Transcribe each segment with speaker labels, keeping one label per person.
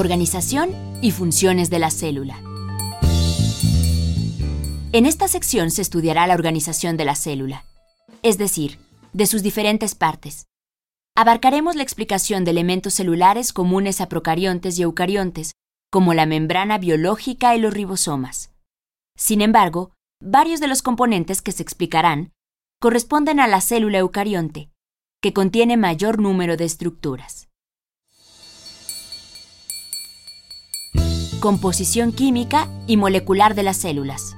Speaker 1: organización y funciones de la célula. En esta sección se estudiará la organización de la célula, es decir, de sus diferentes partes. Abarcaremos la explicación de elementos celulares comunes a procariontes y eucariontes, como la membrana biológica y los ribosomas. Sin embargo, varios de los componentes que se explicarán corresponden a la célula eucarionte, que contiene mayor número de estructuras. Composición química y molecular de las células.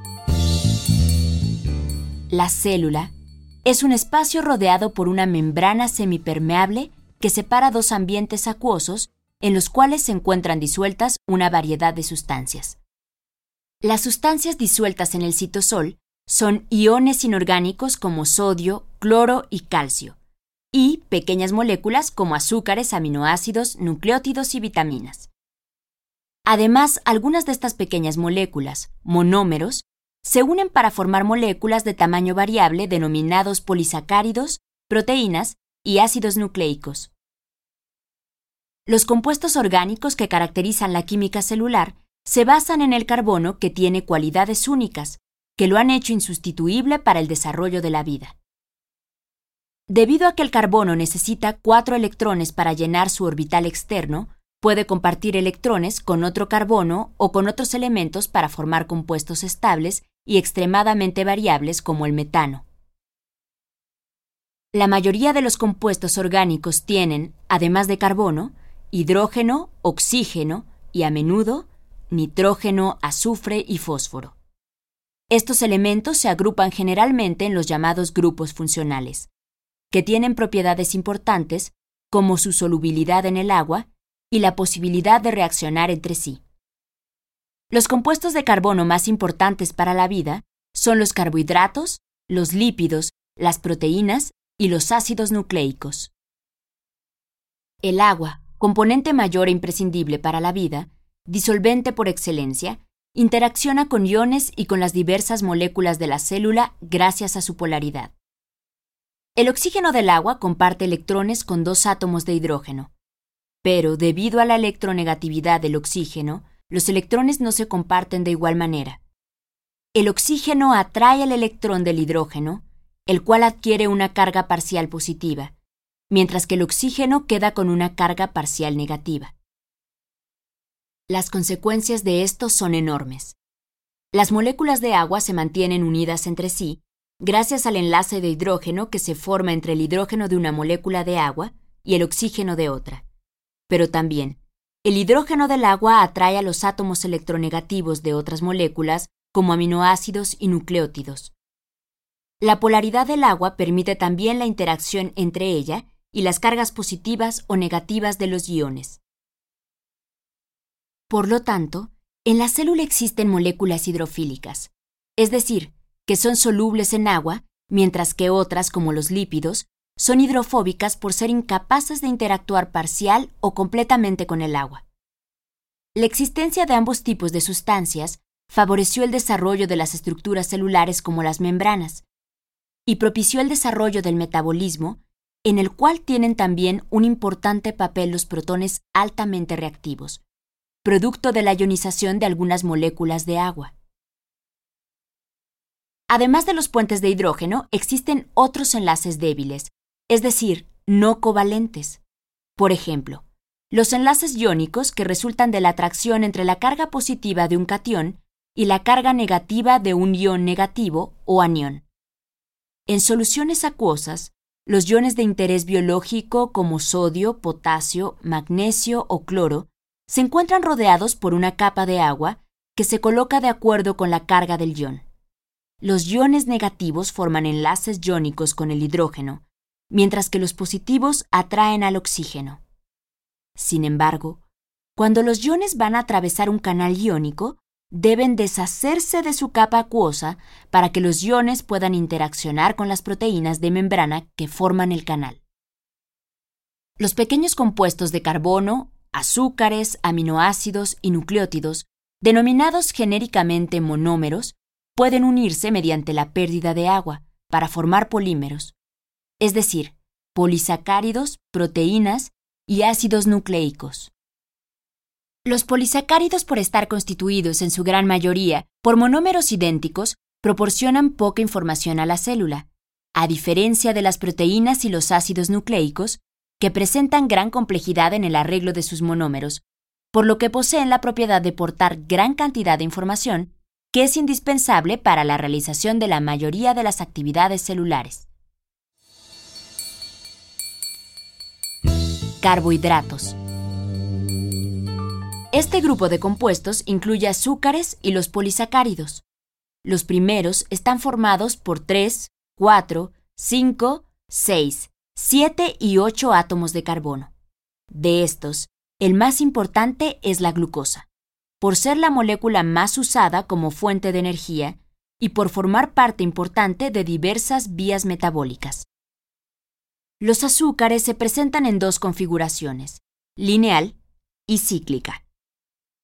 Speaker 1: La célula es un espacio rodeado por una membrana semipermeable que separa dos ambientes acuosos en los cuales se encuentran disueltas una variedad de sustancias. Las sustancias disueltas en el citosol son iones inorgánicos como sodio, cloro y calcio, y pequeñas moléculas como azúcares, aminoácidos, nucleótidos y vitaminas. Además, algunas de estas pequeñas moléculas, monómeros, se unen para formar moléculas de tamaño variable denominados polisacáridos, proteínas y ácidos nucleicos. Los compuestos orgánicos que caracterizan la química celular se basan en el carbono que tiene cualidades únicas, que lo han hecho insustituible para el desarrollo de la vida. Debido a que el carbono necesita cuatro electrones para llenar su orbital externo, Puede compartir electrones con otro carbono o con otros elementos para formar compuestos estables y extremadamente variables como el metano. La mayoría de los compuestos orgánicos tienen, además de carbono, hidrógeno, oxígeno y a menudo nitrógeno, azufre y fósforo. Estos elementos se agrupan generalmente en los llamados grupos funcionales, que tienen propiedades importantes como su solubilidad en el agua y la posibilidad de reaccionar entre sí. Los compuestos de carbono más importantes para la vida son los carbohidratos, los lípidos, las proteínas y los ácidos nucleicos. El agua, componente mayor e imprescindible para la vida, disolvente por excelencia, interacciona con iones y con las diversas moléculas de la célula gracias a su polaridad. El oxígeno del agua comparte electrones con dos átomos de hidrógeno, pero debido a la electronegatividad del oxígeno, los electrones no se comparten de igual manera. El oxígeno atrae al electrón del hidrógeno, el cual adquiere una carga parcial positiva, mientras que el oxígeno queda con una carga parcial negativa. Las consecuencias de esto son enormes. Las moléculas de agua se mantienen unidas entre sí gracias al enlace de hidrógeno que se forma entre el hidrógeno de una molécula de agua y el oxígeno de otra. Pero también, el hidrógeno del agua atrae a los átomos electronegativos de otras moléculas como aminoácidos y nucleótidos. La polaridad del agua permite también la interacción entre ella y las cargas positivas o negativas de los iones. Por lo tanto, en la célula existen moléculas hidrofílicas, es decir, que son solubles en agua, mientras que otras, como los lípidos, son hidrofóbicas por ser incapaces de interactuar parcial o completamente con el agua. La existencia de ambos tipos de sustancias favoreció el desarrollo de las estructuras celulares como las membranas y propició el desarrollo del metabolismo, en el cual tienen también un importante papel los protones altamente reactivos, producto de la ionización de algunas moléculas de agua. Además de los puentes de hidrógeno, existen otros enlaces débiles, es decir, no covalentes. Por ejemplo, los enlaces iónicos que resultan de la atracción entre la carga positiva de un catión y la carga negativa de un ion negativo o anión. En soluciones acuosas, los iones de interés biológico como sodio, potasio, magnesio o cloro se encuentran rodeados por una capa de agua que se coloca de acuerdo con la carga del ion. Los iones negativos forman enlaces iónicos con el hidrógeno, mientras que los positivos atraen al oxígeno. Sin embargo, cuando los iones van a atravesar un canal iónico, deben deshacerse de su capa acuosa para que los iones puedan interaccionar con las proteínas de membrana que forman el canal. Los pequeños compuestos de carbono, azúcares, aminoácidos y nucleótidos, denominados genéricamente monómeros, pueden unirse mediante la pérdida de agua para formar polímeros, es decir, polisacáridos, proteínas y ácidos nucleicos. Los polisacáridos, por estar constituidos en su gran mayoría por monómeros idénticos, proporcionan poca información a la célula, a diferencia de las proteínas y los ácidos nucleicos, que presentan gran complejidad en el arreglo de sus monómeros, por lo que poseen la propiedad de portar gran cantidad de información que es indispensable para la realización de la mayoría de las actividades celulares. Carbohidratos. Este grupo de compuestos incluye azúcares y los polisacáridos. Los primeros están formados por 3, 4, 5, 6, 7 y 8 átomos de carbono. De estos, el más importante es la glucosa, por ser la molécula más usada como fuente de energía y por formar parte importante de diversas vías metabólicas. Los azúcares se presentan en dos configuraciones, lineal y cíclica.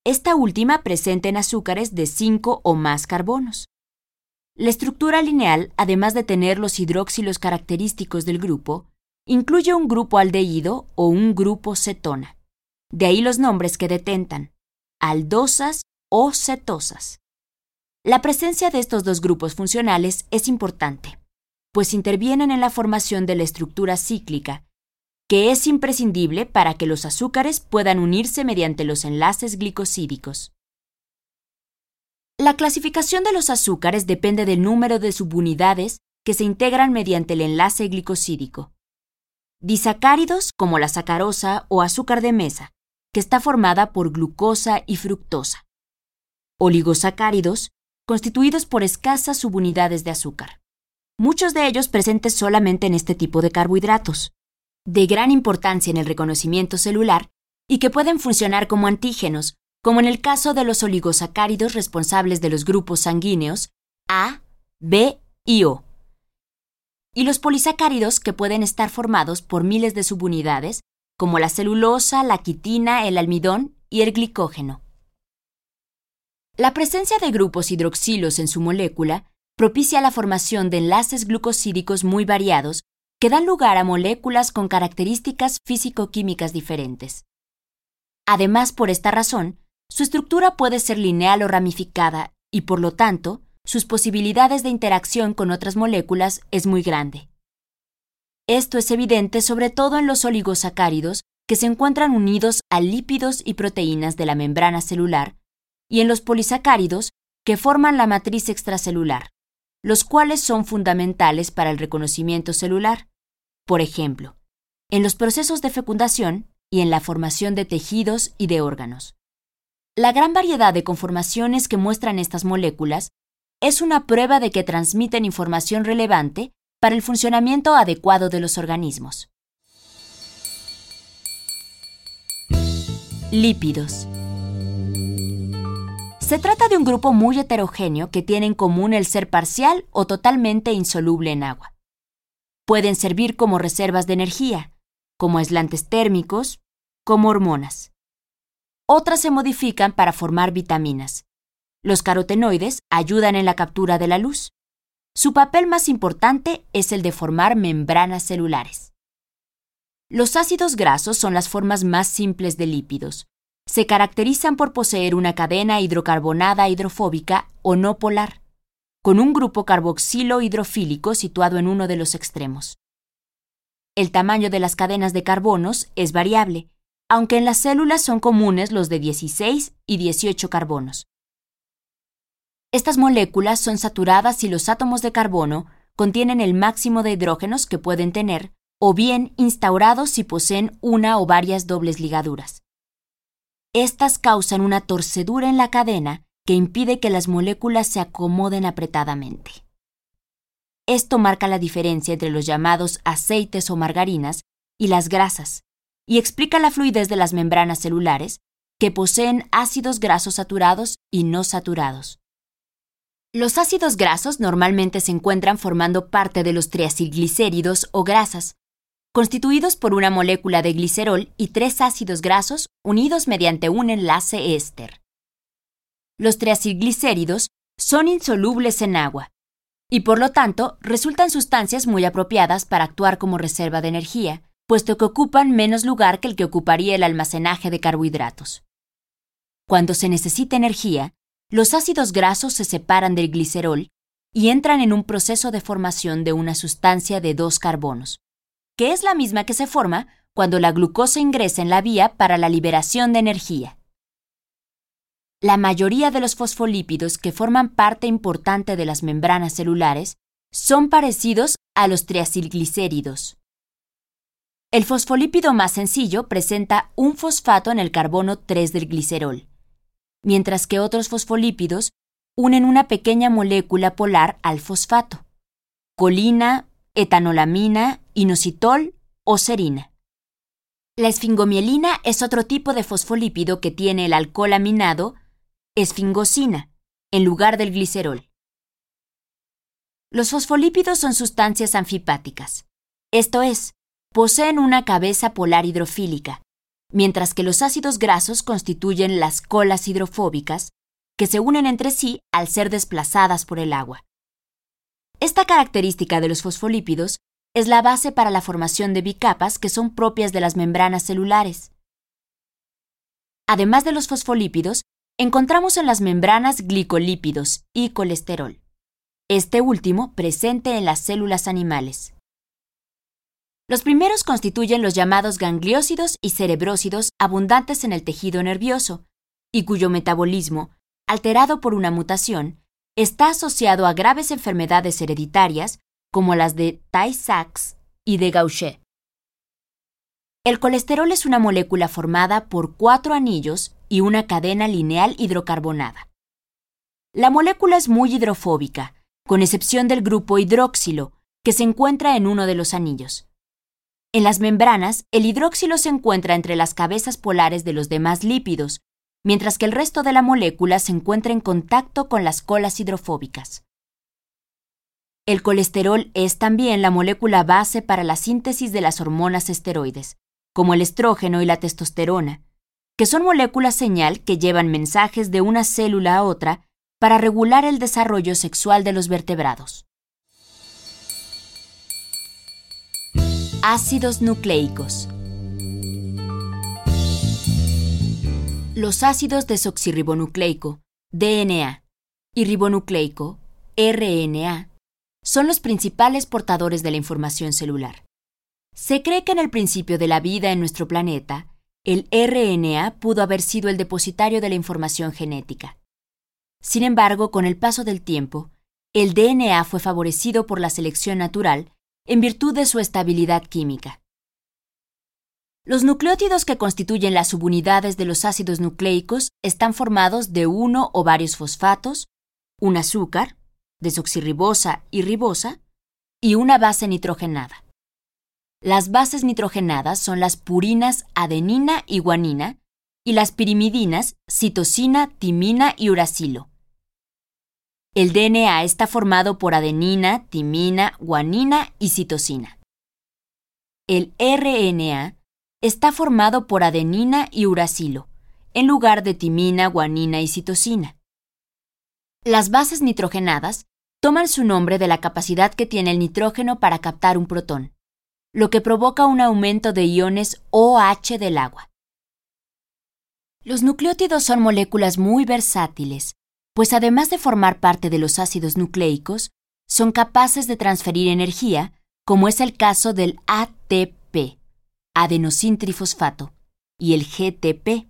Speaker 1: Esta última presenta en azúcares de 5 o más carbonos. La estructura lineal, además de tener los hidróxilos característicos del grupo, incluye un grupo aldehído o un grupo cetona. De ahí los nombres que detentan, aldosas o cetosas. La presencia de estos dos grupos funcionales es importante, pues intervienen en la formación de la estructura cíclica, que es imprescindible para que los azúcares puedan unirse mediante los enlaces glicosídicos. La clasificación de los azúcares depende del número de subunidades que se integran mediante el enlace glicosídico. Disacáridos como la sacarosa o azúcar de mesa, que está formada por glucosa y fructosa. Oligosacáridos, constituidos por escasas subunidades de azúcar. Muchos de ellos presentes solamente en este tipo de carbohidratos, de gran importancia en el reconocimiento celular y que pueden funcionar como antígenos, como en el caso de los oligosacáridos responsables de los grupos sanguíneos A, B y O, y los polisacáridos que pueden estar formados por miles de subunidades como la celulosa, la quitina, el almidón y el glicógeno. La presencia de grupos hidroxilos en su molécula propicia la formación de enlaces glucosídicos muy variados que dan lugar a moléculas con características físico-químicas diferentes. Además, por esta razón, su estructura puede ser lineal o ramificada y, por lo tanto, sus posibilidades de interacción con otras moléculas es muy grande. Esto es evidente sobre todo en los oligosacáridos que se encuentran unidos a lípidos y proteínas de la membrana celular y en los polisacáridos que forman la matriz extracelular, los cuales son fundamentales para el reconocimiento celular, por ejemplo, en los procesos de fecundación y en la formación de tejidos y de órganos. La gran variedad de conformaciones que muestran estas moléculas es una prueba de que transmiten información relevante para el funcionamiento adecuado de los organismos. Lípidos. Se trata de un grupo muy heterogéneo que tiene en común el ser parcial o totalmente insoluble en agua. Pueden servir como reservas de energía, como aislantes térmicos, como hormonas. Otras se modifican para formar vitaminas. Los carotenoides ayudan en la captura de la luz. Su papel más importante es el de formar membranas celulares. Los ácidos grasos son las formas más simples de lípidos. Se caracterizan por poseer una cadena hidrocarbonada hidrofóbica o no polar, con un grupo carboxilo hidrofílico situado en uno de los extremos. El tamaño de las cadenas de carbonos es variable, aunque en las células son comunes los de 16 y 18 carbonos. Estas moléculas son saturadas si los átomos de carbono contienen el máximo de hidrógenos que pueden tener, o bien instaurados si poseen una o varias dobles ligaduras. Estas causan una torcedura en la cadena que impide que las moléculas se acomoden apretadamente. Esto marca la diferencia entre los llamados aceites o margarinas y las grasas, y explica la fluidez de las membranas celulares, que poseen ácidos grasos saturados y no saturados. Los ácidos grasos normalmente se encuentran formando parte de los triacilglicéridos o grasas, constituidos por una molécula de glicerol y tres ácidos grasos unidos mediante un enlace éster. Los triacilglicéridos son insolubles en agua y por lo tanto resultan sustancias muy apropiadas para actuar como reserva de energía, puesto que ocupan menos lugar que el que ocuparía el almacenaje de carbohidratos. cuando se necesita energía, los ácidos grasos se separan del glicerol y entran en un proceso de formación de una sustancia de dos carbonos, que es la misma que se forma cuando la glucosa ingresa en la vía para la liberación de energía. La mayoría de los fosfolípidos que forman parte importante de las membranas celulares son parecidos a los triacilglicéridos. El fosfolípido más sencillo presenta un fosfato en el carbono 3 del glicerol, mientras que otros fosfolípidos unen una pequeña molécula polar al fosfato, colina, etanolamina, inositol o serina. La esfingomielina es otro tipo de fosfolípido que tiene el alcohol aminado esfingosina en lugar del glicerol. Los fosfolípidos son sustancias anfipáticas, esto es, poseen una cabeza polar hidrofílica, mientras que los ácidos grasos constituyen las colas hidrofóbicas, que se unen entre sí al ser desplazadas por el agua. Esta característica de los fosfolípidos es la base para la formación de bicapas que son propias de las membranas celulares. Además de los fosfolípidos, encontramos en las membranas glicolípidos y colesterol, este último presente en las células animales. Los primeros constituyen los llamados gangliósidos y cerebrósidos abundantes en el tejido nervioso, y cuyo metabolismo, alterado por una mutación, está asociado a graves enfermedades hereditarias como las de Tay-Sachs y de Gaucher. El colesterol es una molécula formada por cuatro anillos y una cadena lineal hidrocarbonada. La molécula es muy hidrofóbica, con excepción del grupo hidróxilo, que se encuentra en uno de los anillos. En las membranas, el hidróxilo se encuentra entre las cabezas polares de los demás lípidos, mientras que el resto de la molécula se encuentra en contacto con las colas hidrofóbicas. El colesterol es también la molécula base para la síntesis de las hormonas esteroides, como el estrógeno y la testosterona, que son moléculas señal que llevan mensajes de una célula a otra para regular el desarrollo sexual de los vertebrados. Ácidos nucleicos. Los ácidos desoxirribonucleico, DNA, y ribonucleico, RNA, son los principales portadores de la información celular. Se cree que en el principio de la vida en nuestro planeta, el RNA pudo haber sido el depositario de la información genética. Sin embargo, con el paso del tiempo, el DNA fue favorecido por la selección natural en virtud de su estabilidad química. Los nucleótidos que constituyen las subunidades de los ácidos nucleicos están formados de uno o varios fosfatos, un azúcar, desoxirribosa y ribosa, y una base nitrogenada. Las bases nitrogenadas son las purinas adenina y guanina y las pirimidinas citosina, timina y uracilo. El DNA está formado por adenina, timina, guanina y citosina. El RNA está formado por adenina y uracilo, en lugar de timina, guanina y citosina. Las bases nitrogenadas toman su nombre de la capacidad que tiene el nitrógeno para captar un protón, lo que provoca un aumento de iones OH del agua. Los nucleótidos son moléculas muy versátiles pues además de formar parte de los ácidos nucleicos, son capaces de transferir energía, como es el caso del ATP, adenosintrifosfato, y el GTP.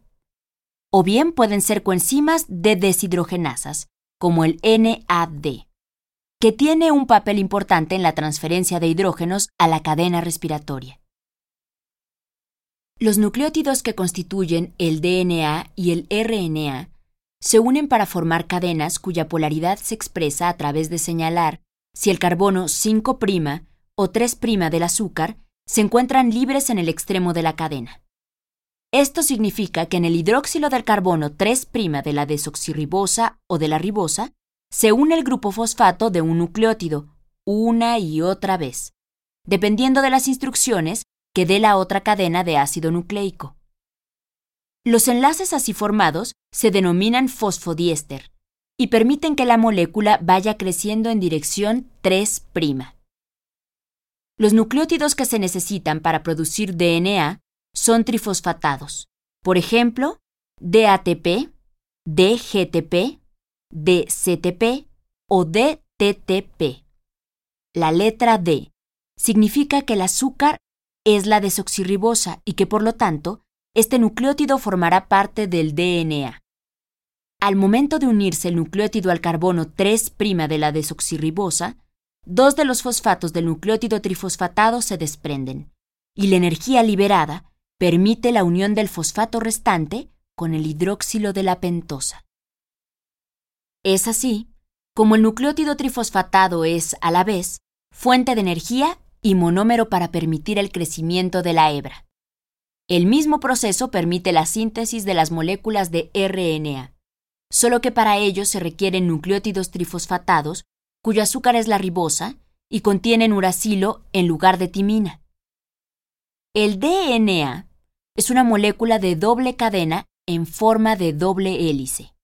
Speaker 1: O bien pueden ser coenzimas de deshidrogenasas, como el NAD, que tiene un papel importante en la transferencia de hidrógenos a la cadena respiratoria. Los nucleótidos' que constituyen el DNA y el RNA se unen para formar cadenas cuya polaridad se expresa a través de señalar si el carbono 5' o 3' del azúcar se encuentran libres en el extremo de la cadena. Esto significa que en el hidróxilo del carbono 3' de la desoxirribosa o de la ribosa se une el grupo fosfato de un nucleótido una y otra vez, dependiendo de las instrucciones que dé la otra cadena de ácido nucleico. Los enlaces así formados se denominan fosfodiéster y permiten que la molécula vaya creciendo en dirección 3'. Los nucleótidos que se necesitan para producir DNA son trifosfatados, por ejemplo, DATP, DGTP, DCTP o DTTP. La letra D significa que el azúcar es la desoxirribosa y que por lo tanto este nucleótido formará parte del DNA. Al momento de unirse el nucleótido al carbono 3' de la desoxirribosa, dos de los fosfatos del nucleótido trifosfatado se desprenden, y la energía liberada permite la unión del fosfato restante con el hidróxilo de la pentosa. Es así como el nucleótido trifosfatado es, a la vez, fuente de energía y monómero para permitir el crecimiento de la hebra. El mismo proceso permite la síntesis de las moléculas de RNA, solo que para ello se requieren nucleótidos trifosfatados cuyo azúcar es la ribosa y contienen uracilo en lugar de timina. El DNA es una molécula de doble cadena en forma de doble hélice.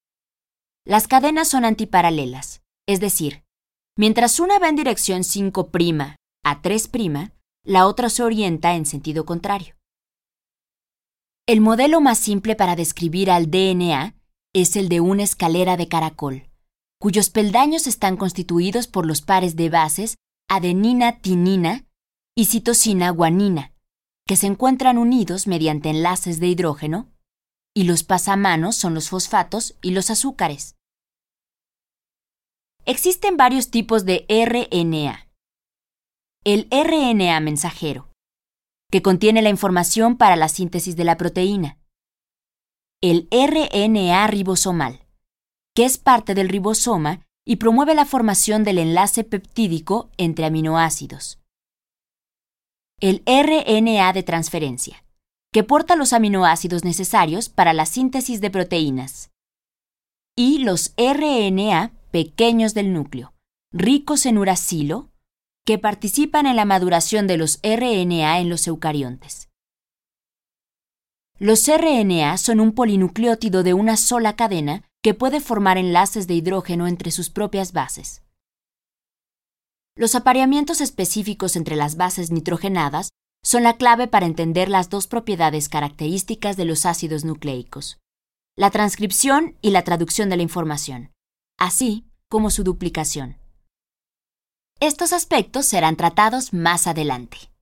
Speaker 1: Las cadenas son antiparalelas, es decir, mientras una va en dirección 5' a 3', la otra se orienta en sentido contrario. El modelo más simple para describir al DNA es el de una escalera de caracol, cuyos peldaños están constituidos por los pares de bases adenina-tinina y citosina-guanina, que se encuentran unidos mediante enlaces de hidrógeno, y los pasamanos son los fosfatos y los azúcares. Existen varios tipos de RNA. El RNA mensajero, que contiene la información para la síntesis de la proteína. El RNA ribosomal, que es parte del ribosoma y promueve la formación del enlace peptídico entre aminoácidos. El RNA de transferencia, que porta los aminoácidos necesarios para la síntesis de proteínas. Y los RNA pequeños del núcleo, ricos en uracilo, que participan en la maduración de los RNA en los eucariontes. Los RNA son un polinucleótido de una sola cadena que puede formar enlaces de hidrógeno entre sus propias bases. Los apareamientos específicos entre las bases nitrogenadas son la clave para entender las dos propiedades características de los ácidos nucleicos, la transcripción y la traducción de la información, así como su duplicación. Estos aspectos serán tratados más adelante.